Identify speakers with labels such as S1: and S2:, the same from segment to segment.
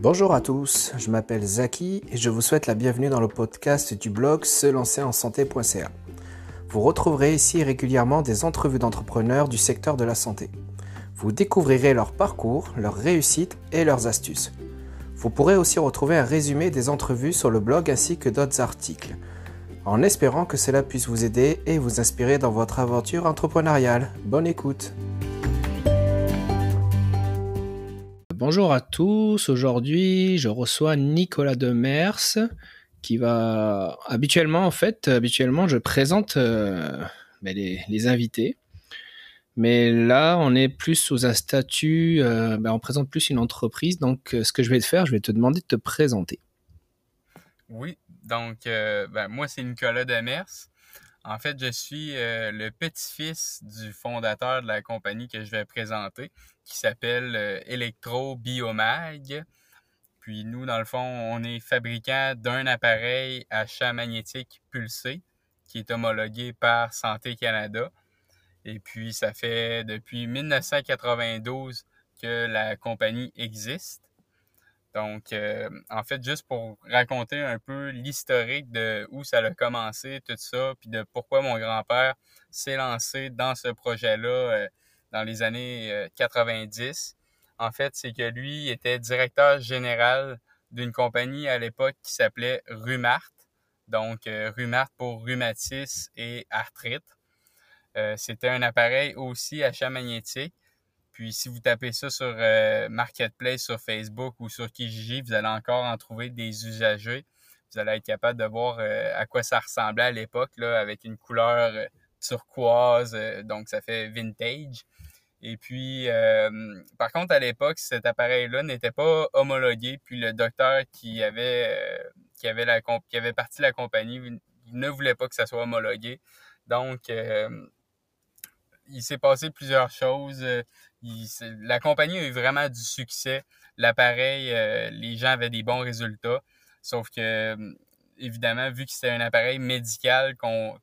S1: Bonjour à tous, je m'appelle Zaki et je vous souhaite la bienvenue dans le podcast du blog se lancer en santé.ca. Vous retrouverez ici régulièrement des entrevues d'entrepreneurs du secteur de la santé. Vous découvrirez leur parcours, leurs réussites et leurs astuces. Vous pourrez aussi retrouver un résumé des entrevues sur le blog ainsi que d'autres articles, en espérant que cela puisse vous aider et vous inspirer dans votre aventure entrepreneuriale. Bonne écoute Bonjour à tous, aujourd'hui je reçois Nicolas Demers qui va habituellement en fait habituellement je présente euh, ben, les, invités. Mais là on est plus sous un statut euh, ben, on présente plus une entreprise. Donc euh, ce que je vais te faire je vais te demander de te présenter.
S2: Oui donc ben, moi c'est Nicolas Demers en fait, je suis le petit-fils du fondateur de la compagnie que je vais présenter, qui s'appelle euh, Electro Biomag. Puis nous, dans le fond, on est fabricant d'un appareil à champ magnétique pulsé qui est homologué par Santé Canada. Et puis, ça fait depuis 1992 que la compagnie existe. Donc, euh, en fait, juste pour raconter un peu l'historique de où ça a commencé, tout ça, puis de pourquoi mon grand-père s'est lancé dans ce projet-là euh, dans les années 90. Euh, en fait, c'est que lui était directeur général d'une compagnie à l'époque qui s'appelait Rumart. Donc, Rumart pour rhumatisme et arthrite. C'était un appareil aussi à champ magnétique puis si vous tapez ça sur euh, Marketplace, sur Facebook ou sur Kijiji, vous allez encore en trouver des usagers. Vous allez être capable de voir euh, à quoi ça ressemblait à l'époque, là, avec une couleur euh, turquoise, donc ça fait vintage. Et puis, par contre, à l'époque, cet appareil-là n'était pas homologué. Puis le docteur qui avait, qui avait, la, qui avait parti la compagnie ne voulait pas que ça soit homologué. Donc, il s'est passé plusieurs choses la compagnie a eu vraiment du succès. L'appareil, euh, les gens avaient des bons résultats. Sauf que, euh, évidemment, vu que c'était un appareil médical qu'on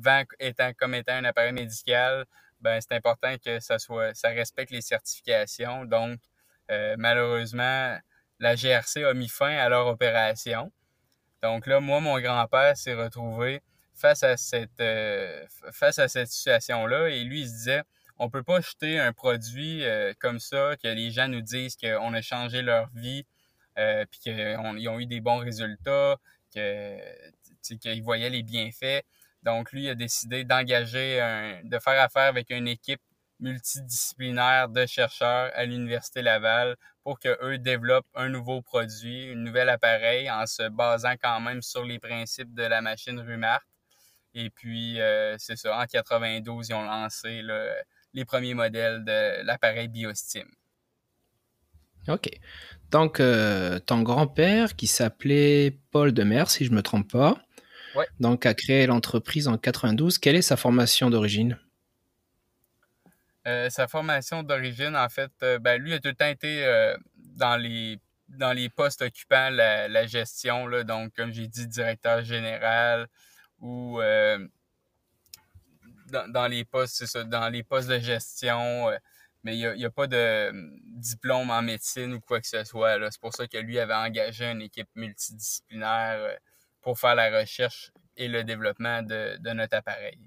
S2: vend étant, comme étant un appareil médical, ben c'est important que ça soit ça respecte les certifications. Donc, euh, malheureusement, la GRC a mis fin à leur opération. Donc là, moi, mon grand-père s'est retrouvé face à cette face à cette situation-là et lui, il se disait on peut pas jeter un produit euh, comme ça, que les gens nous disent qu'on a changé leur vie, euh, puis qu'ils ont eu des bons résultats, qu'ils voyaient les bienfaits. Donc, lui, a décidé d'engager, de faire affaire avec une équipe multidisciplinaire de chercheurs à l'Université Laval pour qu'eux développent un nouveau produit, un nouvel appareil en se basant quand même sur les principes de la machine Rumart. Et puis, euh, c'est ça, en 92, ils ont lancé le, les premiers modèles de l'appareil BioStim.
S1: OK. Donc, euh, ton grand-père, qui s'appelait Paul Demers, si je ne me trompe pas, donc a créé l'entreprise en 92. Quelle est sa formation d'origine?
S2: Euh, sa formation d'origine, en fait, euh, ben, lui a tout le temps été dans, les, dans les postes occupant la, gestion, là, donc comme j'ai dit, directeur général ou dans, les postes, c'est ça, dans les postes de gestion, euh, mais il n'y a, pas de hum, diplôme en médecine ou quoi que ce soit. C'est pour ça que lui avait engagé une équipe multidisciplinaire euh, pour faire la recherche et le développement de, notre appareil.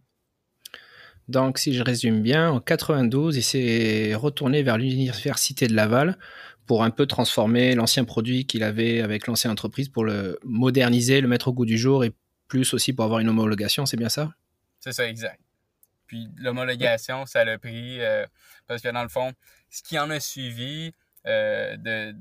S1: Donc, si je résume bien, en 92, il s'est retourné vers l'Université de Laval pour un peu transformer l'ancien produit qu'il avait avec l'ancienne entreprise pour le moderniser, le mettre au goût du jour et plus aussi pour avoir une homologation, c'est bien ça?
S2: C'est ça, exact. Puis l'homologation, ça l'a pris euh, parce que dans le fond, ce qui en a suivi euh, de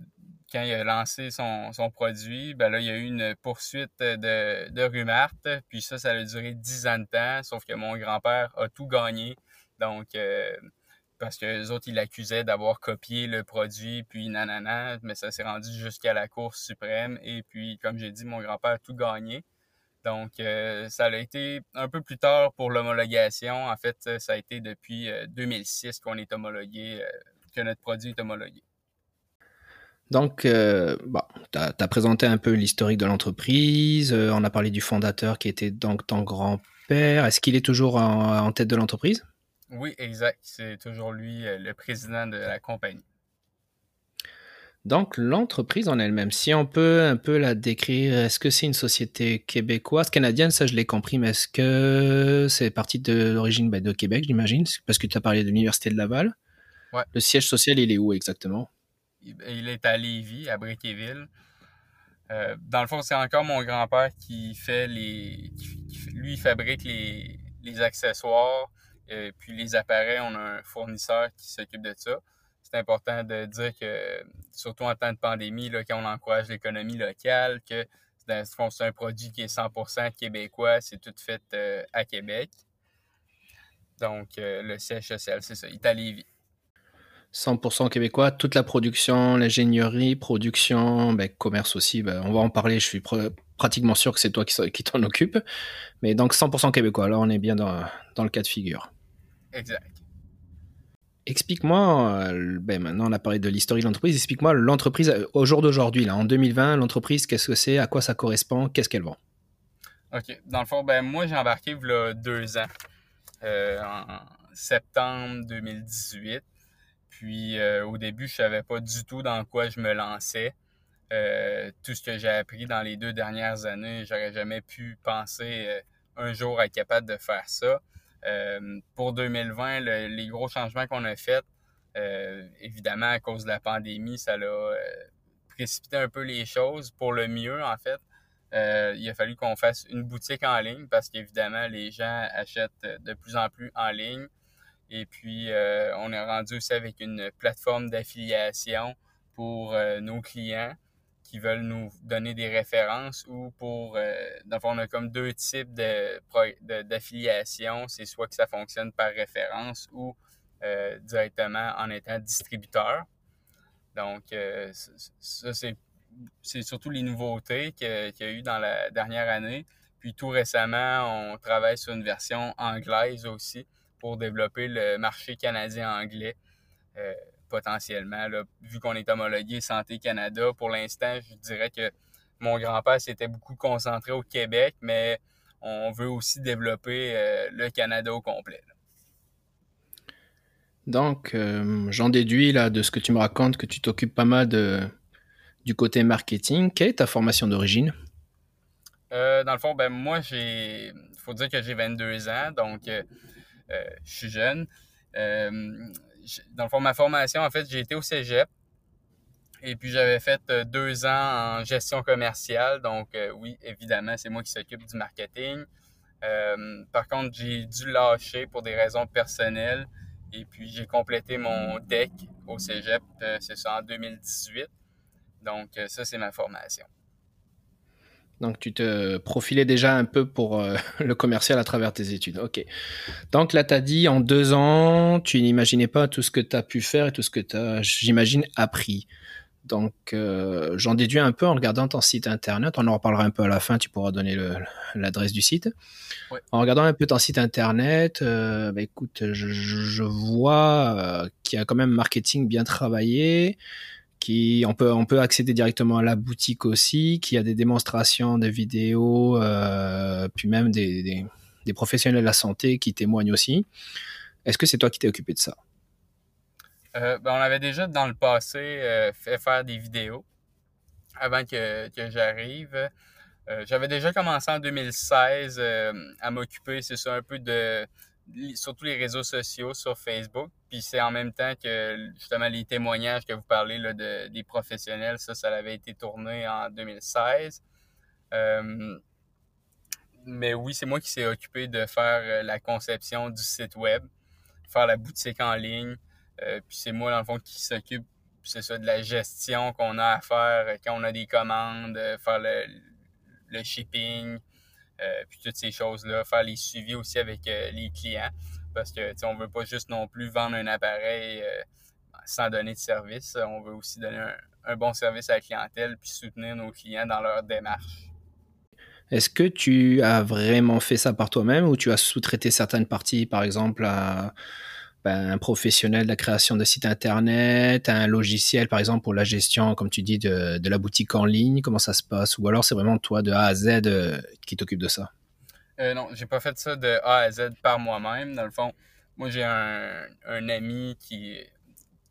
S2: quand il a lancé son, produit, ben là, il y a eu une poursuite de, de Rumart. Puis ça, ça a duré dix ans de temps, sauf que mon grand-père a tout gagné. Donc, euh, parce que les autres, ils l'accusaient d'avoir copié le produit, puis nanana, mais ça s'est rendu jusqu'à la Cour suprême. Et puis, comme j'ai dit, mon grand-père a tout gagné. Donc, euh, ça a été un peu plus tard pour l'homologation. En fait, ça a été depuis 2006 euh, qu'on est homologué, euh, que notre produit est homologué.
S1: Donc, bon, tu as, présenté un peu l'historique de l'entreprise, on a parlé du fondateur qui était donc ton grand-père. Est-ce qu'il est toujours en, tête de l'entreprise?
S2: Oui, exact. C'est toujours lui le président de la compagnie.
S1: Donc l'entreprise en elle-même, si on peut un peu la décrire, est-ce que c'est une société québécoise, canadienne, ça je l'ai compris, mais est-ce que c'est parti de l'origine ben, de Québec, j'imagine, parce que tu as parlé de l'Université de Laval.
S2: Ouais.
S1: Le siège social, il est où exactement?
S2: Il est à Lévis, à Briqueville. Euh, dans le fond, c'est encore mon grand-père qui fait les. lui, il fabrique les, les accessoires, et puis les appareils. On a un fournisseur qui s'occupe de ça c'est important de dire que, surtout en temps de pandémie, là, quand on encourage l'économie locale, que c'est un produit qui est 100% québécois, c'est tout fait euh, à Québec. Donc, euh, le siège social, c'est ça, à
S1: 100% québécois, toute la production, l'ingénierie, production, ben, commerce aussi, ben, on va en parler, je suis pratiquement sûr que c'est toi qui, qui t'en occupe. Mais donc 100% québécois, là on est bien dans, dans le cas de figure.
S2: Exact.
S1: Explique-moi, euh, ben maintenant on a parlé de l'historique de l'entreprise, explique-moi l'entreprise euh, au jour d'aujourd'hui, là, en 2020, l'entreprise, qu'est-ce que c'est, à quoi ça correspond, qu'est-ce qu'elle vend?
S2: OK. Dans le fond, ben moi j'ai embarqué il deux ans, euh, en septembre 2018. Puis au début, je savais pas du tout dans quoi je me lançais. tout ce que j'ai appris dans les deux dernières années, j'aurais jamais pu penser un jour être capable de faire ça. Euh, pour 2020, les gros changements qu'on a faits, euh, évidemment, à cause de la pandémie, ça l'a euh, précipité un peu les choses pour le mieux, en fait. il a fallu qu'on fasse une boutique en ligne parce qu'évidemment, les gens achètent de plus en plus en ligne. Et puis, on est rendu aussi avec une plateforme d'affiliation pour nos clients qui veulent nous donner des références ou pour, euh, dans le fond, on a comme deux types d'affiliation. C'est soit que ça fonctionne par référence ou euh, directement en étant distributeur. Donc, euh, ça, c'est surtout les nouveautés qu'il y a eu dans la dernière année. Puis tout récemment, on travaille sur une version anglaise aussi pour développer le marché canadien anglais potentiellement, vu qu'on est homologué Santé Canada. Pour l'instant, je dirais que mon grand-père s'était beaucoup concentré au Québec, mais on veut aussi développer euh, le Canada au complet.
S1: Donc, euh, j'en déduis là de ce que tu me racontes que tu t'occupes pas mal de, du côté marketing. Quelle est ta formation d'origine?
S2: Euh, dans le fond, ben moi, j'ai. Il faut dire que j'ai 22 ans, donc je suis jeune dans le fond, ma formation, en fait, j'ai été au cégep. Et puis, j'avais fait euh, deux ans en gestion commerciale. Donc, euh, oui, évidemment, c'est moi qui s'occupe du marketing. Euh, par contre, j'ai dû lâcher pour des raisons personnelles. Et puis, j'ai complété mon DEC au cégep, c'est ça, en 2018. Donc, ça, c'est ma formation.
S1: Donc tu te profilais déjà un peu pour euh, le commercial à travers tes études. Ok. Donc là, tu as dit en deux ans, tu n'imaginais pas tout ce que tu as pu faire et tout ce que tu as, j'imagine, appris. Donc euh, j'en déduis un peu en regardant ton site internet. On en reparlera un peu à la fin, tu pourras donner l'adresse du site. En regardant un peu ton site internet, euh, bah, écoute, je, je vois qu'il y a quand même marketing bien travaillé qui on peut on peut accéder directement à la boutique aussi, qui a des démonstrations, des vidéos, euh, puis même des, des, professionnels de la santé qui témoignent aussi. Est-ce que c'est toi qui t'es occupé de ça?
S2: Euh, ben, on avait déjà dans le passé euh, fait faire des vidéos avant que, que j'arrive. J'avais déjà commencé en 2016 à m'occuper, c'est ça, un peu de surtout les réseaux sociaux sur Facebook. Puis c'est en même temps que justement les témoignages que vous parlez là, de, des professionnels, ça, ça avait été tourné en 2016. Euh, mais oui, c'est moi qui s'est occupé de faire euh, la conception du site web, faire la boutique en ligne. Euh, puis c'est moi, dans le fond, qui s'occupe, de la gestion qu'on a à faire quand on a des commandes, faire le, le shipping, puis toutes ces choses-là, faire les suivis aussi avec euh, les clients. Parce que on veut pas juste non plus vendre un appareil euh, sans donner de service. On veut aussi donner un, bon service à la clientèle puis soutenir nos clients dans leur démarche.
S1: Est-ce que tu as vraiment fait ça par toi-même ou tu as sous-traité certaines parties, par exemple, à ben, un professionnel de la création de sites internet, un logiciel par exemple pour la gestion, comme tu dis, de, la boutique en ligne, comment ça se passe? Ou alors c'est vraiment toi de A à Z euh, qui t'occupe de ça?
S2: Euh, Non, j'ai pas fait ça de A à Z par moi-même. Dans le fond, moi j'ai un, ami qui,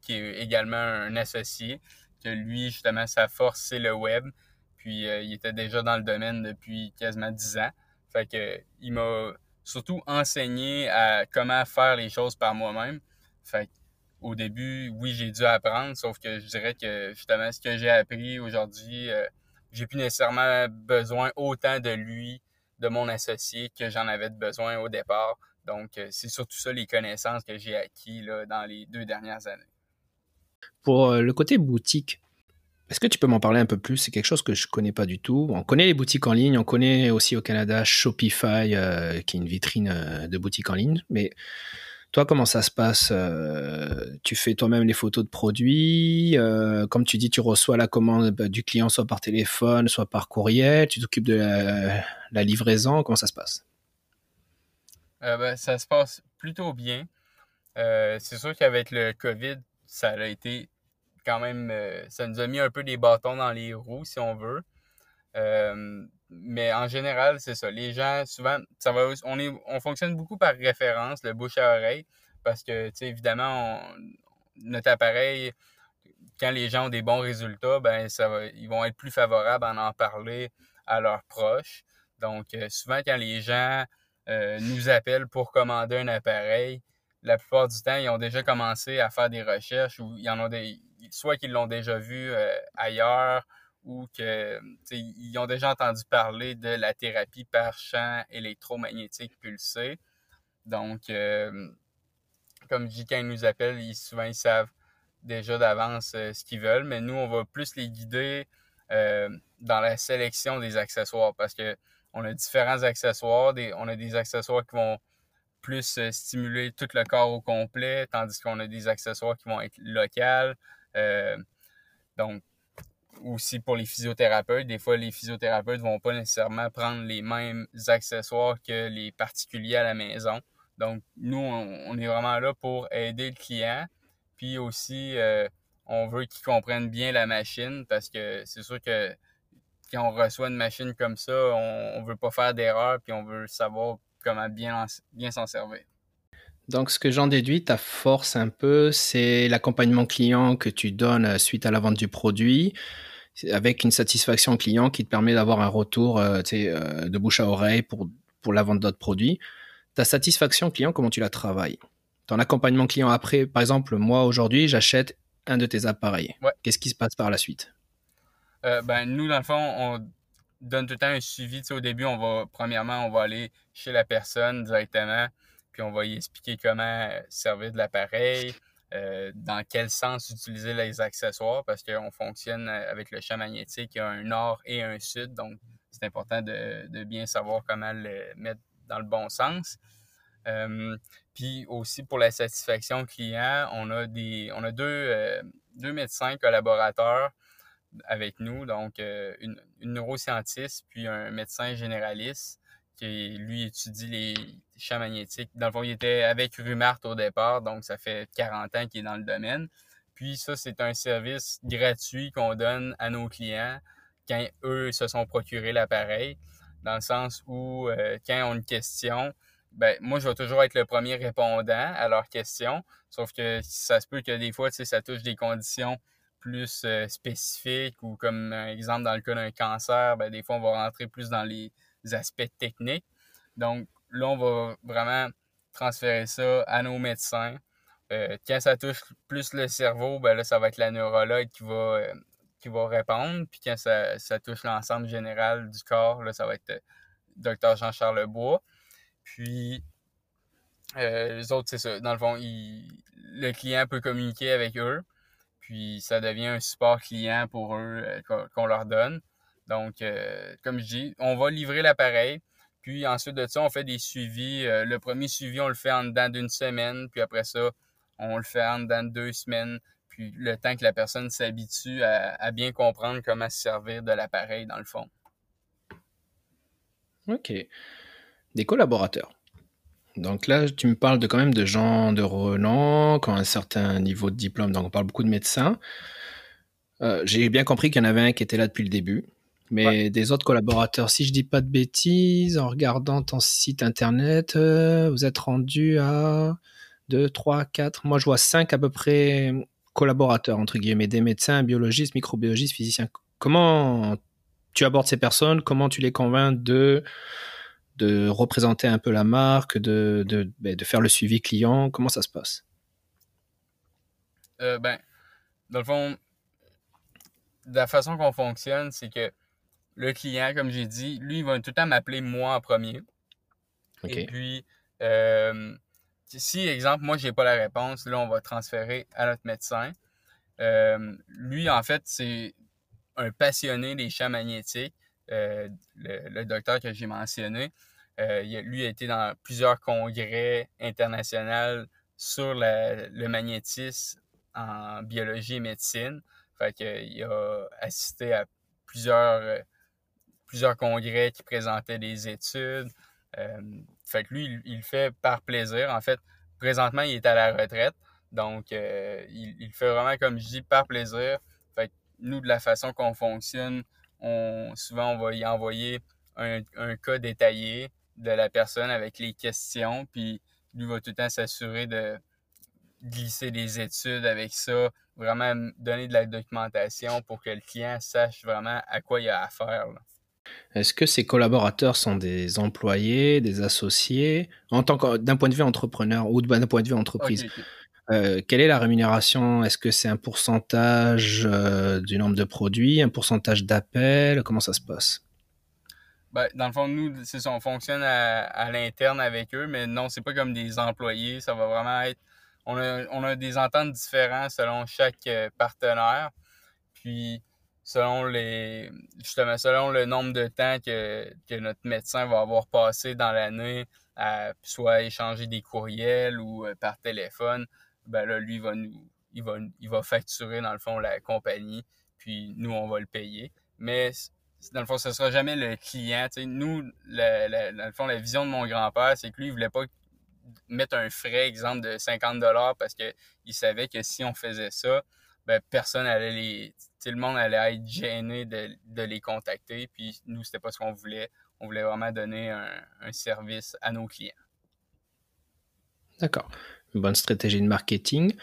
S2: qui est également un associé que lui, justement, sa force, c'est le web. Puis il était déjà dans le domaine depuis quasiment 10 ans. Fait il m'a surtout enseigné à comment faire les choses par moi-même. Fait au début, oui, j'ai dû apprendre, sauf que je dirais que justement, ce que j'ai appris aujourd'hui, euh, j'ai plus nécessairement besoin autant de lui, de mon associé, que j'en avais besoin au départ. Donc, euh, c'est surtout ça les connaissances que j'ai acquis là, dans les deux dernières années.
S1: Pour euh, le côté boutique, est-ce que tu peux m'en parler un peu plus? C'est quelque chose que je connais pas du tout. On connaît les boutiques en ligne, on connaît aussi au Canada Shopify, qui est une vitrine de boutiques en ligne, mais toi, comment ça se passe euh, Tu fais toi-même les photos de produits euh, Comme tu dis, tu reçois la commande bah, du client soit par téléphone, soit par courriel. Tu t'occupes de la, livraison. Comment ça se passe?
S2: Euh, ben, Ça se passe plutôt bien. c'est sûr qu'avec le COVID, ça a été quand même... ça nous a mis un peu des bâtons dans les roues, si on veut mais en général, c'est ça. Les gens, souvent, ça va, on, est, on fonctionne beaucoup par référence, le bouche à oreille, parce que, tu sais, évidemment, notre appareil, quand les gens ont des bons résultats, ben, ça va, ils vont être plus favorables à en parler à leurs proches. Donc, euh, souvent, quand les gens euh, nous appellent pour commander un appareil, la plupart du temps, ils ont déjà commencé à faire des recherches ou ils en ont des, soit qu'ils l'ont déjà vu euh, ailleurs ou qu'ils ont déjà entendu parler de la thérapie par champ électromagnétique pulsé. Donc, euh, comme ils nous appellent, ils, souvent ils savent déjà d'avance euh, ce qu'ils veulent, mais nous, on va plus les guider dans la sélection des accessoires parce que on a différents accessoires. on a des accessoires qui vont plus stimuler tout le corps au complet, tandis qu'on a des accessoires qui vont être locaux. donc, aussi pour les physiothérapeutes. Des fois, les physiothérapeutes vont pas nécessairement prendre les mêmes accessoires que les particuliers à la maison. Donc, nous, on, est vraiment là pour aider le client. Puis aussi, euh, on veut qu'il comprenne bien la machine parce que c'est sûr que quand on reçoit une machine comme ça, on, ne veut pas faire d'erreur puis on veut savoir comment bien, bien s'en servir.
S1: Donc, ce que j'en déduis, ta force un peu, c'est l'accompagnement client que tu donnes euh, suite à la vente du produit, avec une satisfaction client qui te permet d'avoir un retour euh, euh, de bouche à oreille pour, pour la vente d'autres produits. Ta satisfaction client, comment tu la travailles? Ton accompagnement client après, par exemple, moi aujourd'hui, j'achète un de tes appareils. Qu'est-ce qui se passe par la suite?
S2: Ben, Nous, dans le fond, on donne tout le temps un suivi. au début, on va, premièrement, on va aller chez la personne directement puis on va y expliquer comment servir de l'appareil, euh, dans quel sens utiliser les accessoires, parce qu'on fonctionne avec le champ magnétique, il y a un nord et un sud, donc c'est important de, bien savoir comment le mettre dans le bon sens. Euh, puis aussi pour la satisfaction client, on a des on a euh, deux médecins collaborateurs avec nous, donc une, une neuroscientiste puis un médecin généraliste qui lui étudie les champs magnétiques. Dans le fond, il était avec Rumart au départ, donc ça fait 40 ans qu'il est dans le domaine. Puis ça, c'est un service gratuit qu'on donne à nos clients quand eux se sont procurés l'appareil, dans le sens où euh, quand ont une question, ben moi, je vais toujours être le premier répondant à leurs questions, sauf que ça se peut que des fois, ça touche des conditions plus euh, spécifiques ou comme un exemple dans le cas d'un cancer, ben, des fois, on va rentrer plus dans les aspects techniques. Donc là, on va vraiment transférer ça à nos médecins. Euh, quand ça touche plus le cerveau, ben là, ça va être la neurologue qui va, euh, qui va répondre. Puis quand ça, touche l'ensemble général du corps, là, ça va être euh, Dr Jean-Charles Bois. Puis les autres, c'est ça. Dans le fond, le client peut communiquer avec eux. Puis ça devient un support client pour eux qu'on leur donne. Donc, euh, comme je dis, on va livrer l'appareil. Puis ensuite de ça, on fait des suivis. Euh, le premier suivi, on le fait en dedans d'une semaine. Puis après ça, on le fait en dedans de deux semaines. Puis le temps que la personne s'habitue à, bien comprendre comment se servir de l'appareil dans le fond.
S1: OK. Des collaborateurs. Donc là, tu me parles de quand même de gens de renom, qui ont un certain niveau de diplôme. Donc on parle beaucoup de médecins. Euh, j'ai bien compris qu'il y en avait un qui était là depuis le début. Mais des autres collaborateurs, si je dis pas de bêtises, en regardant ton site internet, euh, vous êtes rendu à 2, 3, 4, moi je vois 5 à peu près collaborateurs, entre guillemets, des médecins, biologistes, microbiologistes, physiciens. Comment tu abordes ces personnes? Comment tu les convaincs de, de représenter un peu la marque, de, de, ben, de faire le suivi client Comment ça se passe?
S2: Euh, Ben, dans le fond, la façon qu'on fonctionne, c'est que le client, comme j'ai dit, lui, il va tout le temps m'appeler moi en premier. Et puis, euh, si, exemple, moi, j'ai pas la réponse, là, on va transférer à notre médecin. Euh, lui, en fait, c'est un passionné des champs magnétiques. Euh, le, docteur que j'ai mentionné, euh, il, lui a été dans plusieurs congrès internationaux sur le magnétisme en biologie et médecine. Fait qu'il a assisté à plusieurs, plusieurs congrès qui présentaient des études. Fait que lui, il, le fait par plaisir. En fait, présentement, il est à la retraite. Donc, euh, il, il, fait vraiment, comme je dis, par plaisir. Fait que nous, de la façon qu'on fonctionne, on, souvent, on va y envoyer un, un, cas détaillé de la personne avec les questions. Puis, lui va tout le temps s'assurer de glisser des études avec ça, vraiment donner de la documentation pour que le client sache vraiment à quoi il a affaire.
S1: Est-ce que ces collaborateurs sont des employés, des associés, en tant d'un point de vue entrepreneur ou d'un point de vue entreprise euh, Quelle est la rémunération? Est-ce que c'est un pourcentage euh, du nombre de produits, un pourcentage d'appels? Comment ça se passe?
S2: Ben, dans le fond, nous, c'est on fonctionne à, l'interne avec eux, mais non, c'est pas comme des employés. Ça va vraiment être. On a, on a des ententes différentes selon chaque euh, partenaire. Puis, selon les justement selon le nombre de temps que, notre médecin va avoir passé dans l'année à soit échanger des courriels ou euh, par téléphone, ben là, lui va nous il va, il va facturer dans le fond la compagnie, puis nous on va le payer. Mais dans le fond, ce sera jamais le client. nous, dans le fond, la vision de mon grand-père, c'est que lui, il voulait pas mettre un frais, exemple, de 50 parce qu'il savait que si on faisait ça, ben, personne allait les. le monde allait être gêné de, les contacter. Puis nous, c'était pas ce qu'on voulait. On voulait vraiment donner un, service à nos clients.
S1: D'accord. Une bonne stratégie de marketing.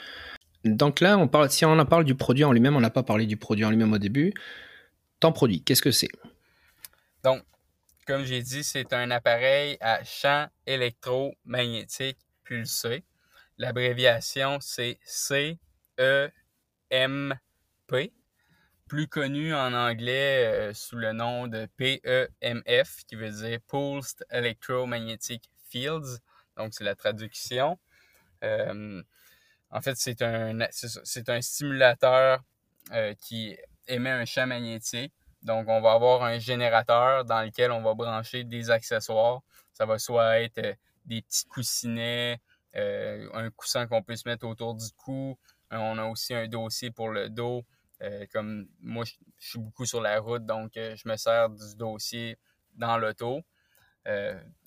S1: Donc là, on parle, si on en parle du produit en lui-même, on n'a pas parlé du produit en lui-même au début. Produit, qu'est-ce que c'est?
S2: Donc, comme j'ai dit, c'est un appareil à champ électromagnétique pulsé. L'abréviation, c'est CE MP, plus connu en anglais euh, sous le nom de PEMF, qui veut dire Pulsed Electromagnetic Fields. Donc, c'est la traduction. Euh, en fait, c'est un, c'est un stimulateur euh, qui émet un champ magnétique. Donc, on va avoir un générateur dans lequel on va brancher des accessoires. Ça va soit être des petits coussinets, un coussin qu'on peut se mettre autour du cou, euh, on a aussi un dossier pour le dos. Euh, comme moi, je, suis beaucoup sur la route, donc euh, je me sers du dossier dans l'auto.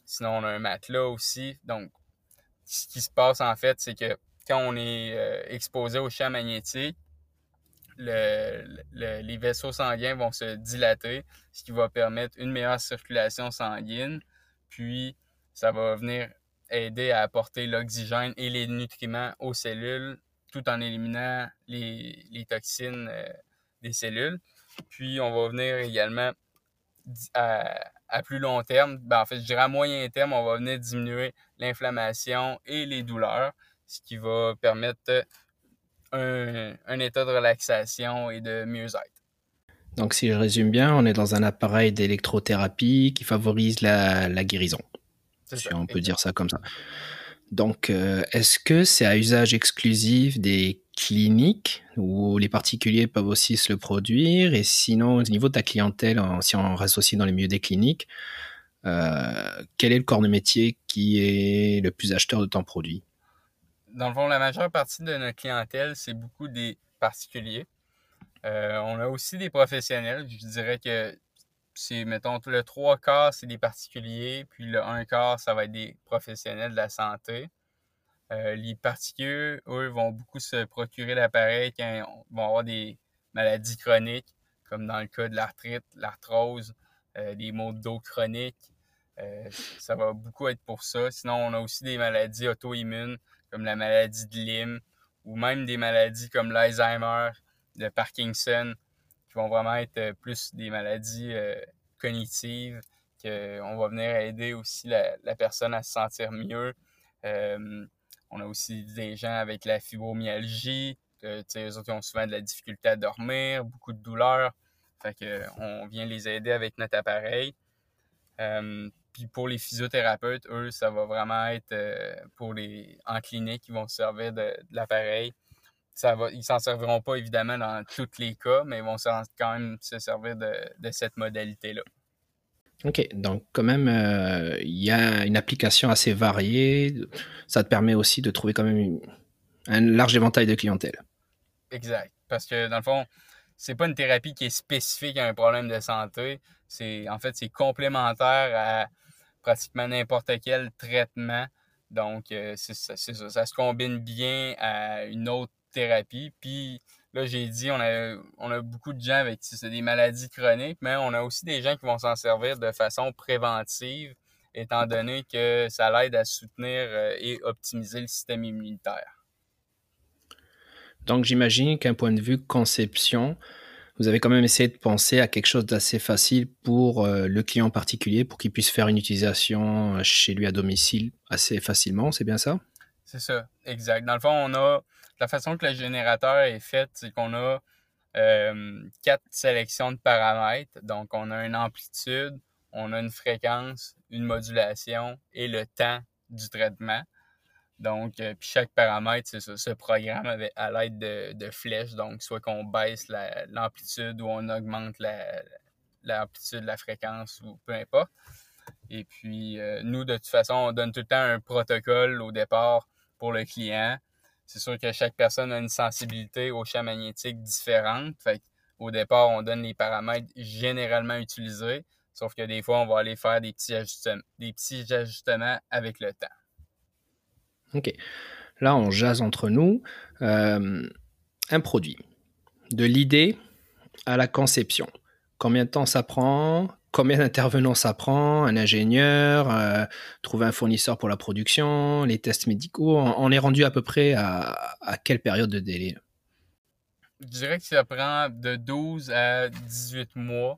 S2: sinon, on a un matelas aussi. Donc, ce qui se passe en fait, c'est que quand on est exposé au champ magnétique, les vaisseaux sanguins vont se dilater, ce qui va permettre une meilleure circulation sanguine. Puis, ça va venir aider à apporter l'oxygène et les nutriments aux cellules tout en éliminant les, toxines euh, des cellules. Puis on va venir également à, plus long terme, ben, en fait, je dirais à moyen terme, on va venir diminuer l'inflammation et les douleurs, ce qui va permettre un, état de relaxation et de mieux-être.
S1: Donc, si je résume bien, on est dans un appareil d'électrothérapie qui favorise la, guérison. Si on peut dire ça comme ça. Donc, euh, est-ce que c'est à usage exclusif des cliniques où les particuliers peuvent aussi se le produire? Et sinon, au niveau de ta clientèle, si on reste aussi dans les milieux des cliniques, euh, quel est le corps de métier qui est le plus acheteur de ton produit?
S2: Dans le fond, la majeure partie de notre clientèle, c'est beaucoup des particuliers. Euh, on a aussi des professionnels. Je dirais que c'est, mettons, le trois quarts, c'est des particuliers, puis le un quart, ça va être des professionnels de la santé. Euh, les particuliers, eux, vont beaucoup se procurer l'appareil quand ils vont avoir des maladies chroniques, comme dans le cas de l'arthrite, l'arthrose, euh, des maux de dos chroniques. Ça va beaucoup être pour ça. Sinon, on a aussi des maladies auto-immunes, comme la maladie de Lyme ou même des maladies comme l'Alzheimer, le Parkinson, qui vont vraiment être plus des maladies cognitives, qu'on va venir aider aussi la, la, personne à se sentir mieux. on a aussi des gens avec la fibromyalgie, que, eux autres ont souvent de la difficulté à dormir, beaucoup de douleurs. Fait que, on vient les aider avec notre appareil. Euh, puis pour les physiothérapeutes, eux, ça va vraiment être euh, pour les en clinique, ils vont se servir de, l'appareil. Ça va, ils s'en serviront pas évidemment dans tous les cas, mais ils vont quand même se servir de, cette modalité-là.
S1: Ok, donc quand même, euh, il y a une application assez variée. Ça te permet aussi de trouver quand même un large éventail de clientèle.
S2: Exact. Parce que dans le fond, c'est pas une thérapie qui est spécifique à un problème de santé. C'est en fait c'est complémentaire à pratiquement n'importe quel traitement. Donc euh, c'est ça, ça, ça, se combine bien à une autre thérapie. Puis là j'ai dit on a on a beaucoup de gens avec des maladies chroniques, mais on a aussi des gens qui vont s'en servir de façon préventive, étant donné que ça l'aide à soutenir euh, et optimiser le système immunitaire.
S1: Donc j'imagine qu'un point de vue conception, vous avez quand même essayé de penser à quelque chose d'assez facile pour euh, le client particulier, pour qu'il puisse faire une utilisation euh, chez lui à domicile assez facilement, c'est bien ça?
S2: C'est ça, exact. Dans le fond, on a la façon que le générateur est fait, c'est qu'on a euh, quatre sélections de paramètres. Donc, on a une amplitude, on a une fréquence, une modulation et le temps du traitement. Donc, euh, puis chaque paramètre, c'est ça, ce programme à l'aide de, flèches. Donc, soit qu'on baisse l'amplitude ou on augmente l'amplitude, la, fréquence ou peu importe. Et puis, euh, nous, de toute façon, on donne tout le temps un protocole au départ pour le client. C'est sûr que chaque personne a une sensibilité au champ magnétique différente. Fait au départ, on donne les paramètres généralement utilisés. Sauf que des fois, on va aller faire des petits des petits ajustements avec le temps.
S1: Ok. Là, on jase entre nous. Euh, un produit. De l'idée à la conception. Combien de temps ça prend? Combien d'intervenants ça prend? Un ingénieur euh, Trouver un fournisseur pour la production Les tests médicaux On est rendu à peu près à, quelle période de délai?
S2: Je dirais que ça prend de 12 à 18 mois.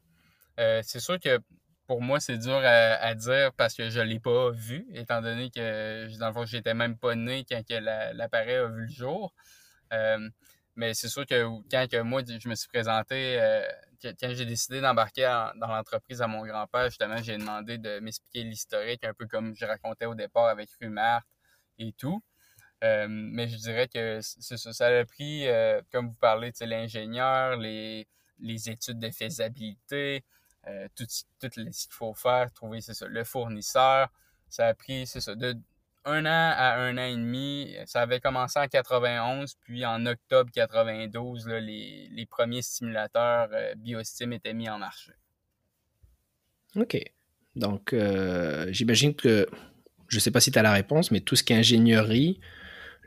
S2: Euh, c'est sûr que pour moi, c'est dur à, dire parce que je ne l'ai pas vu, étant donné que, dans le fond, j'étais même pas né quand l'appareil a vu le jour. Euh, mais c'est sûr que quand que moi, je me suis présenté, euh, quand j'ai décidé d'embarquer dans l'entreprise à mon grand-père, justement, j'ai demandé de m'expliquer l'historique, un peu comme je racontais au départ avec Rumart et tout. Euh, mais je dirais que ça, ça a pris, comme vous parlez, l'ingénieur, les, les études de faisabilité, euh, tout, tout ce qu'il faut faire, trouver ça, le fournisseur. Ça a pris ça, de un an à un an et demi. Ça avait commencé en 91, puis en octobre 92, les, les, premiers stimulateurs euh, BioStim étaient mis en marché.
S1: OK. Donc, euh, j'imagine que, je ne sais pas si tu as la réponse, mais tout ce qui est ingénierie,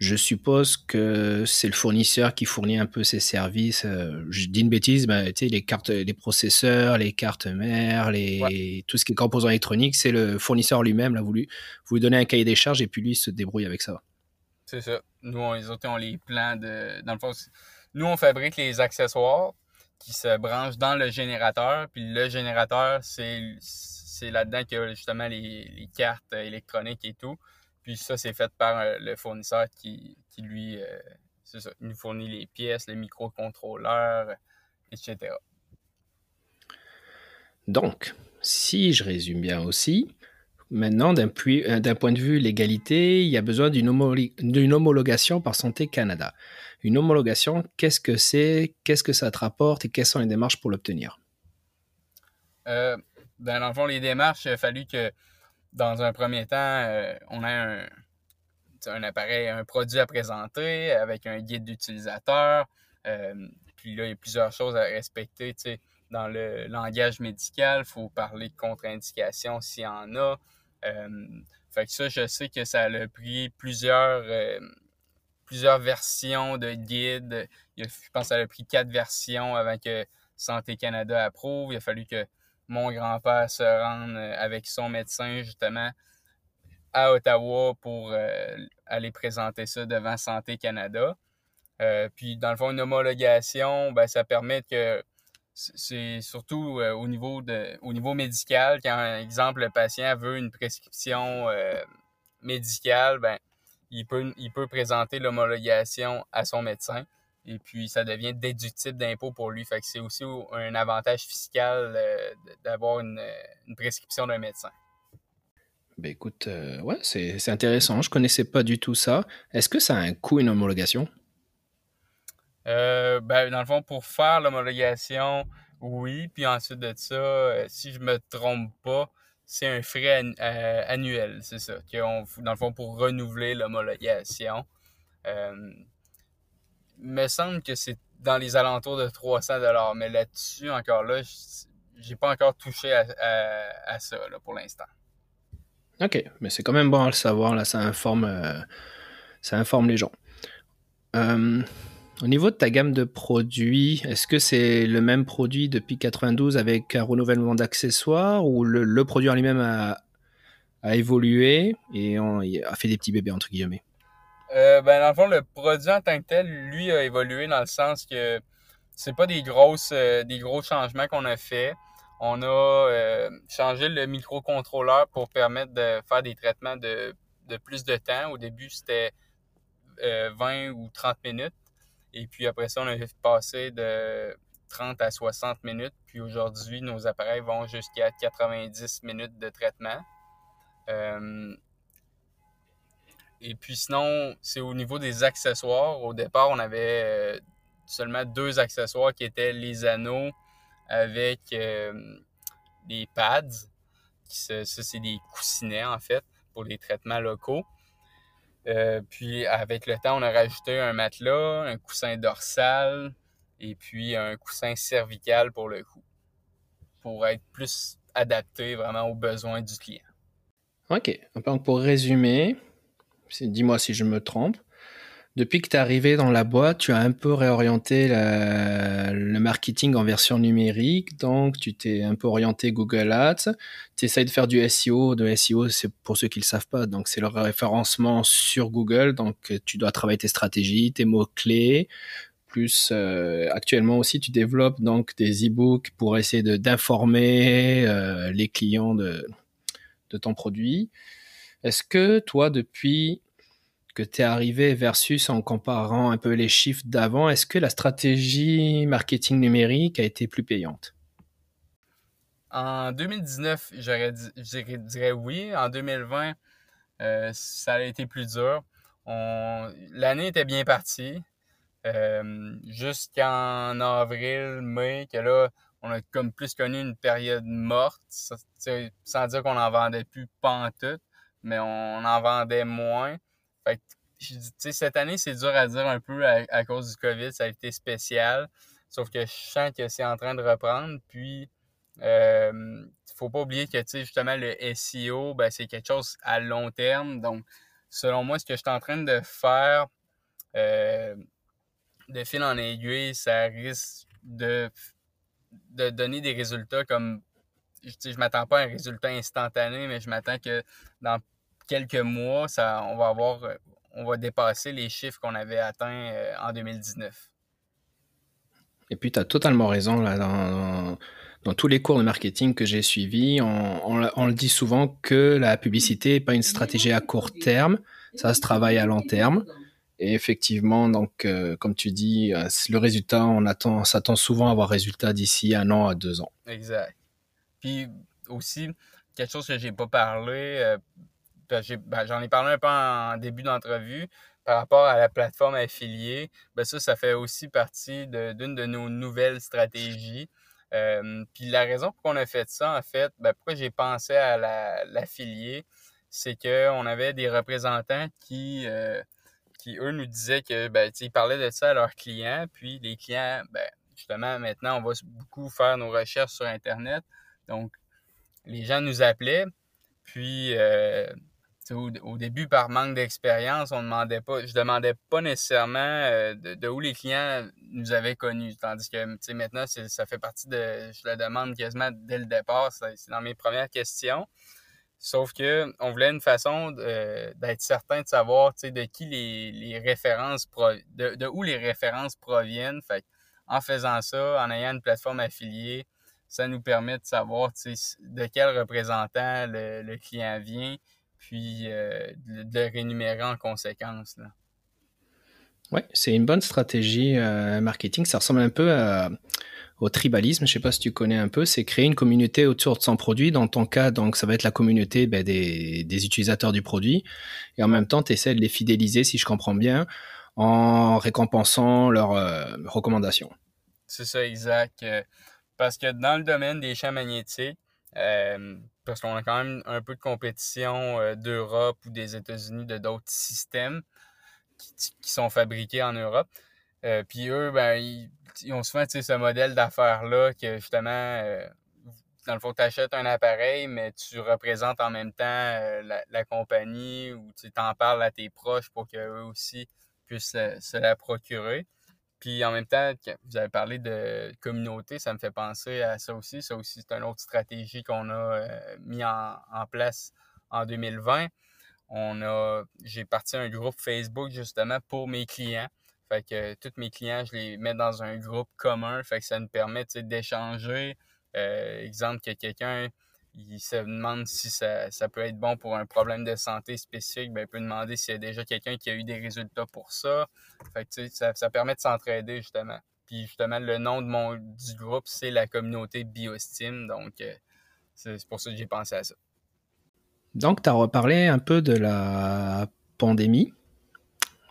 S1: je suppose que c'est le fournisseur qui fournit un peu ses services. Euh, je dis une bêtise, mais les cartes, les processeurs, les cartes mères, les, tout ce qui est composants électroniques, c'est le fournisseur lui-même. Là, vous lui, vous lui donnez un cahier des charges et puis lui il se débrouille avec ça.
S2: C'est ça. Nous, on, les autres, on les plans de. Dans le fond, nous, on fabrique les accessoires qui se branchent dans le générateur. Puis le générateur, c'est là-dedans qu'il y a justement les, les cartes électroniques et tout. Puis ça, c'est fait par euh, le fournisseur qui, lui, euh, nous fournit les pièces, les microcontrôleurs, etc.
S1: Donc, si je résume bien aussi, maintenant, d'un euh, point de vue légalité, il y a besoin d'une homologation par Santé Canada. Une homologation, qu'est-ce que c'est, qu'est-ce que ça te rapporte et quelles sont les démarches pour l'obtenir?
S2: ben, dans le fond, les démarches, il a fallu que dans un premier temps, euh, on a un, appareil, un produit à présenter avec un guide d'utilisateur. Euh, puis là, il y a plusieurs choses à respecter. Dans le langage médical, il faut parler de contre-indication s'il y en a. Euh, fait que ça, je sais que ça a pris plusieurs, plusieurs versions de guide. je pense que ça a pris quatre versions avant que Santé Canada approuve. Il a fallu que mon grand-père se rendre euh, avec son médecin justement à Ottawa pour euh, aller présenter ça devant Santé Canada. puis, dans le fond, une homologation, ben, ça permet que c'est surtout au, niveau de, au niveau médical, quand, exemple, le patient veut une prescription médicale, ben, il peut présenter l'homologation à son médecin et puis ça devient déductible d'impôt pour lui. Fait que c'est aussi un avantage fiscal euh, d'avoir une, prescription d'un médecin.
S1: Ben écoute, euh, ouais, c'est intéressant. Je connaissais pas du tout ça. Est-ce que ça a un coût, une homologation?
S2: Euh, ben, dans le fond, pour faire l'homologation, oui. Puis ensuite de ça, si je me trompe pas, c'est un frais annuel, c'est ça. dans le fond, pour renouveler l'homologation. Me semble que c'est dans les alentours de 300 Mais là-dessus, encore là, j'ai pas encore touché à, ça pour l'instant.
S1: OK, mais c'est quand même bon à le savoir. Là, ça informe, euh, ça informe les gens. Euh, au niveau de ta gamme de produits, est-ce que c'est le même produit depuis 92 avec un renouvellement d'accessoires ou le, produit en lui-même a, évolué et a fait des petits bébés entre guillemets?
S2: Euh, ben, dans le fond, le produit en tant que tel, lui, a évolué dans le sens que c'est pas des grosses euh, des gros changements qu'on a fait. On a euh, changé le microcontrôleur pour permettre de faire des traitements de, de plus de temps. Au début, c'était 20 ou 30 minutes. Et puis après ça, on a passé de 30 à 60 minutes. Puis aujourd'hui, nos appareils vont jusqu'à 90 minutes de traitement. Et puis sinon, c'est au niveau des accessoires. Au départ, on avait euh, seulement deux accessoires qui étaient les anneaux avec euh, des pads. Ça, c'est des coussinets en fait pour les traitements locaux. Euh, puis avec le temps, on a rajouté un matelas, un coussin dorsal et puis un coussin cervical pour le cou, pour être plus adapté vraiment aux besoins du client.
S1: OK. Donc pour résumer, dis-moi si je me trompe. Depuis que tu es arrivé dans la boîte, tu as un peu réorienté le marketing en version numérique. Donc, tu t'es un peu orienté Google Ads. Tu essayes de faire du SEO. De SEO, c'est pour ceux qui ne le savent pas. Donc, c'est le référencement sur Google. Donc, tu dois travailler tes stratégies, tes mots-clés. Plus, euh, actuellement aussi, tu développes donc des e-books pour essayer d'informer euh, les clients de, de ton produit. Est-ce que toi, depuis que tu es arrivé versus en comparant un peu les chiffres d'avant, est-ce que la stratégie marketing numérique a été plus payante?
S2: En 2019, je dirais oui. En 2020, euh, ça a été plus dur. L'année était bien partie. Euh, jusqu'en avril, mai, que là, on a comme plus connu une période morte, sans dire qu'on en vendait plus pantoute, mais on en vendait moins. Fait que, cette année, c'est dur à dire un peu à, cause du COVID. Ça a été spécial. Sauf que je sens que c'est en train de reprendre. Puis, euh, faut pas oublier que, justement, le SEO, ben, c'est quelque chose à long terme. Donc, selon moi, ce que je suis en train de faire euh, de fil en aiguille, ça risque de, de donner des résultats comme je, je m'attends pas à un résultat instantané, mais je m'attends que dans quelques mois, ça, on va avoir, euh, on va dépasser les chiffres qu'on avait atteints euh, en 2019.
S1: Et puis, tu as totalement raison. Là, dans, dans, tous les cours de marketing que j'ai suivis, on, on, le dit souvent que la publicité n'est pas une stratégie à court terme, ça se travaille à long terme. Et effectivement, donc, euh, comme tu dis, le résultat, on attend, s'attend souvent à avoir résultat d'ici un an à deux ans.
S2: Exact. Puis aussi, quelque chose que j'ai pas parlé, j'en ai parlé un peu en début d'entrevue par rapport à la plateforme affiliée. Ben ça, ça fait aussi partie d'une de, nos nouvelles stratégies. Euh, puis la raison pour qu'on a fait ça, en fait, ben pourquoi j'ai pensé à l'affilié, c'est qu'on avait des représentants qui, euh, qui, eux, nous disaient que ben, ils parlaient de ça à leurs clients. Puis les clients, ben, justement, maintenant, on va beaucoup faire nos recherches sur Internet. Donc, les gens nous appelaient. Puis, euh, au, début, par manque d'expérience, on demandait pas, je demandais pas nécessairement euh, de, où les clients nous avaient connus. Tandis que maintenant, ça fait partie de. Je le demande quasiment dès le départ. C'est dans mes premières questions. Sauf que on voulait une façon d'être certain de savoir de qui les, les références de, où les références proviennent. Fait en faisant ça, en ayant une plateforme affiliée, ça nous permet de savoir de quel représentant le, client vient, puis euh, de, le rémunérer en conséquence.
S1: Oui, c'est une bonne stratégie euh, marketing. Ça ressemble un peu au tribalisme. Je ne sais pas si tu connais un peu. C'est créer une communauté autour de son produit. Dans ton cas, donc, ça va être la communauté ben, des, des, utilisateurs du produit. Et en même temps, tu essaies de les fidéliser, si je comprends bien, en récompensant leurs euh, recommandations.
S2: C'est ça, exact. Euh, parce que dans le domaine des champs magnétiques, euh, parce qu'on a quand même un peu de compétition d'Europe ou des États-Unis, de d'autres systèmes qui, sont fabriqués en Europe. puis eux, ben, ils, ont souvent ce modèle d'affaires-là que justement, dans le fond, tu achètes un appareil, mais tu représentes en même temps la, compagnie ou tu t'en parles à tes proches pour qu'eux aussi puissent se, la procurer. Puis en même temps, vous avez parlé de communauté, ça me fait penser à ça aussi. Ça aussi, c'est une autre stratégie qu'on a euh, mis en, place en 2020. On a, j'ai parti un groupe Facebook justement pour mes clients. Fait que tous mes clients, je les mets dans un groupe commun. Fait que ça nous permet d'échanger. Euh, exemple que quelqu'un il se demande si ça, peut être bon pour un problème de santé spécifique, ben, il peut demander s'il y a déjà quelqu'un qui a eu des résultats pour ça. Fait que, ça, ça permet de s'entraider, justement. Puis, justement, le nom de mon, du groupe, c'est la communauté BioSteam. Donc, euh, c'est pour ça que j'ai pensé à ça.
S1: Donc, tu as reparlé un peu de la pandémie.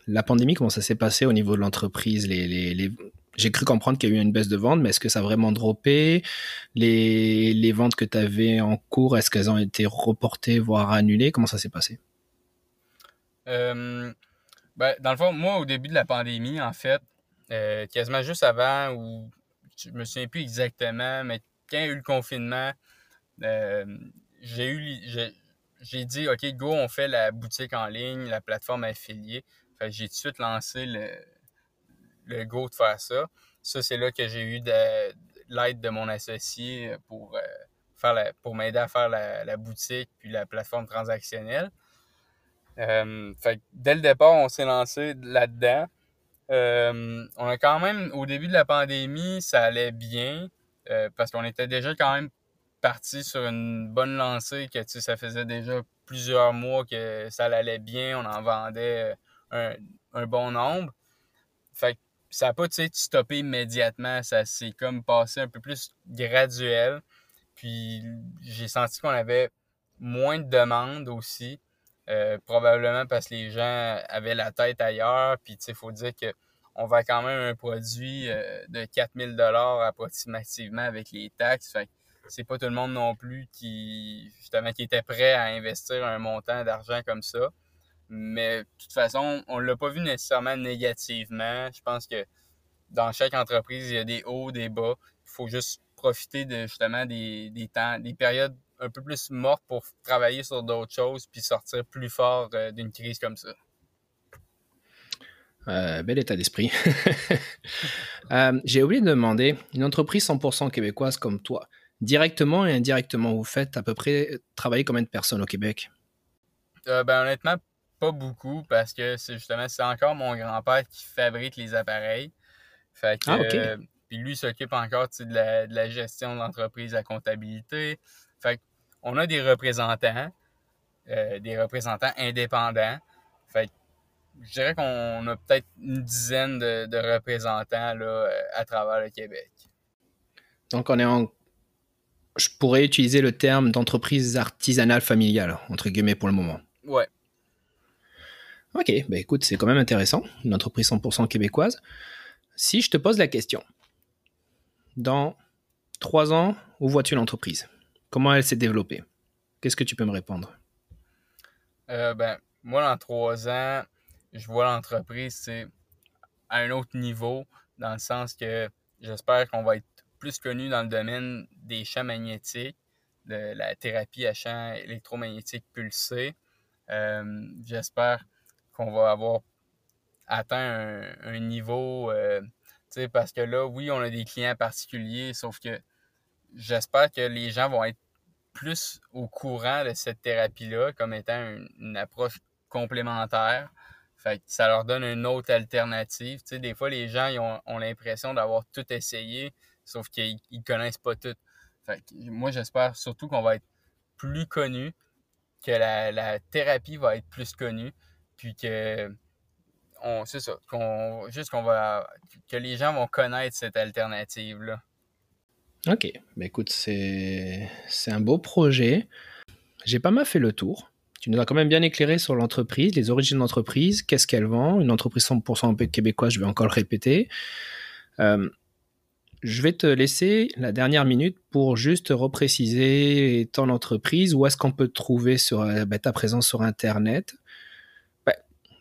S1: La pandémie, comment ça s'est passé au niveau de l'entreprise, les, les, j'ai cru comprendre qu'il y a eu une baisse de vente, mais est-ce que ça a vraiment droppé? Les, les ventes que tu avais en cours, est-ce qu'elles ont été reportées, voire annulées? Comment ça s'est passé?
S2: Euh, ben, Dans le fond, moi, au début de la pandémie, en fait, euh, quasiment juste avant, ou je me souviens plus exactement, mais quand il y a eu le confinement, euh, j'ai eu j'ai dit OK, go, on fait la boutique en ligne, la plateforme affiliée. j'ai tout de suite lancé le, le go de faire ça. Ça, c'est là que j'ai eu de, l'aide de mon associé pour, euh, faire pour m'aider à faire la, boutique puis la plateforme transactionnelle. Euh, fait dès le départ, on s'est lancé là-dedans. Euh, on a quand même, au début de la pandémie, ça allait bien parce qu'on était déjà quand même parti sur une bonne lancée, que ça faisait déjà plusieurs mois que ça allait bien, on en vendait un, un bon nombre. Fait ça n'a pas stoppé immédiatement. Ça s'est comme passé un peu plus graduel. Puis j'ai senti qu'on avait moins de demandes aussi. Euh, probablement parce que les gens avaient la tête ailleurs. Puis il faut dire que on vend quand même un produit euh, de 4000 dollars approximativement avec les taxes. Fait c'est pas tout le monde non plus qui justement qui était prêt à investir un montant d'argent comme ça. Mais de toute façon, on ne l'a pas vu nécessairement négativement. Je pense que dans chaque entreprise, il y a des hauts, des bas. Il faut juste profiter de justement des, temps, des périodes un peu plus mortes pour travailler sur d'autres choses puis sortir plus fort euh, d'une crise comme ça.
S1: Euh, bel état d'esprit. Euh, j'ai oublié de demander, une entreprise 100% québécoise comme toi, directement et indirectement, vous faites à peu près travailler combien de personnes au Québec?
S2: ben, honnêtement, pas beaucoup parce que c'est justement c'est encore mon grand-père qui fabrique les appareils. Fait que, ah, euh, puis lui s'occupe encore de la, de la, gestion de l'entreprise, la comptabilité. Fait on a des représentants, euh, des représentants indépendants. Fait je dirais qu'on a peut-être une dizaine de, représentants là, euh, à travers le Québec.
S1: Donc on est en je pourrais utiliser le terme d'entreprise artisanale familiale, entre guillemets, pour le moment.
S2: Ouais,
S1: Ok, bah écoute, c'est quand même intéressant, une entreprise 100% québécoise. Si je te pose la question, dans trois ans, où vois-tu l'entreprise? Comment elle s'est développée? Qu'est-ce que tu peux me répondre?
S2: Euh, ben, Moi, dans trois ans, je vois l'entreprise à un autre niveau, dans le sens que j'espère qu'on va être plus connu dans le domaine des champs magnétiques, de la thérapie à champs électromagnétiques pulsés. Euh, j'espère qu'on va avoir atteint un, niveau, euh, parce que là, oui, on a des clients particuliers, sauf que j'espère que les gens vont être plus au courant de cette thérapie-là comme étant une, approche complémentaire. Fait ça leur donne une autre alternative. Des fois, les gens ont, l'impression d'avoir tout essayé, sauf qu'ils ne connaissent pas tout. Fait moi, j'espère surtout qu'on va être plus connu, que la, thérapie va être plus connue, puis que on c'est ça, qu'on juste qu'on va que les gens vont connaître cette alternative là.
S1: Ok, bah écoute, c'est un beau projet. J'ai pas mal fait le tour. Tu nous as quand même bien éclairé sur l'entreprise, les origines de l'entreprise, qu'est-ce qu'elle vend. Une entreprise 100% québécoise, je vais encore le répéter. Euh, je vais te laisser la dernière minute pour juste repréciser ton entreprise, où est-ce qu'on peut te trouver sur euh, bah, ta présence sur Internet?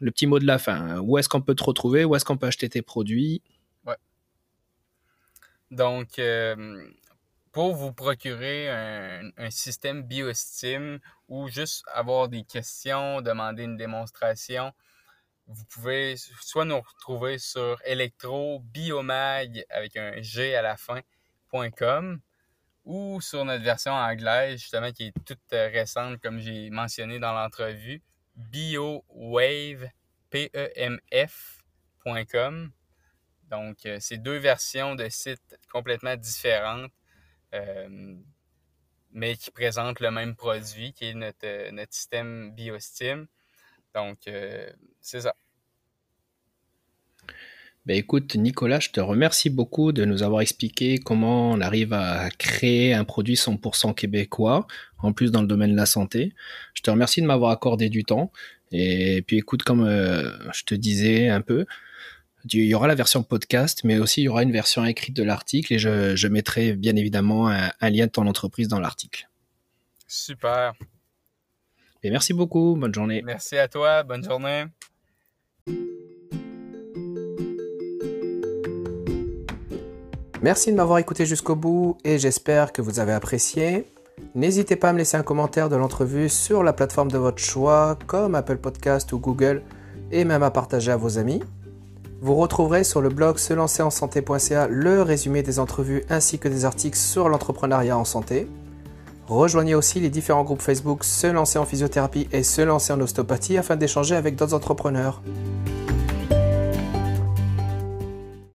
S1: Le petit mot de la fin, hein. où est-ce qu'on peut te retrouver, où est-ce qu'on peut acheter tes produits?
S2: Ouais. Donc, euh, pour vous procurer un, système BioSteam ou juste avoir des questions, demander une démonstration, vous pouvez soit nous retrouver sur electrobiomag avec un G à la fin.com ou sur notre version anglaise, justement, qui est toute récente, comme j'ai mentionné dans l'entrevue, biowave.com. Donc, euh, c'est deux versions de sites complètement différentes, euh, mais qui présentent le même produit, qui est notre, euh, notre système BioSteam. Donc, c'est ça.
S1: Ben écoute, Nicolas, je te remercie beaucoup de nous avoir expliqué comment on arrive à créer un produit 100% québécois, en plus dans le domaine de la santé. Je te remercie de m'avoir accordé du temps. Et puis écoute, comme euh, je te disais un peu, il y aura la version podcast, mais aussi il y aura une version écrite de l'article et je, mettrai bien évidemment un, un, lien de ton entreprise dans l'article.
S2: Super.
S1: Et merci beaucoup, bonne journée.
S2: Merci à toi, bonne journée.
S1: Merci de m'avoir écouté jusqu'au bout et j'espère que vous avez apprécié. N'hésitez pas à me laisser un commentaire de l'entrevue sur la plateforme de votre choix comme Apple Podcast ou Google et même à partager à vos amis. Vous retrouverez sur le blog se lancer en santé.ca le résumé des entrevues ainsi que des articles sur l'entrepreneuriat en santé. Rejoignez aussi les différents groupes Facebook Se lancer en physiothérapie et Se lancer en ostéopathie afin d'échanger avec d'autres entrepreneurs.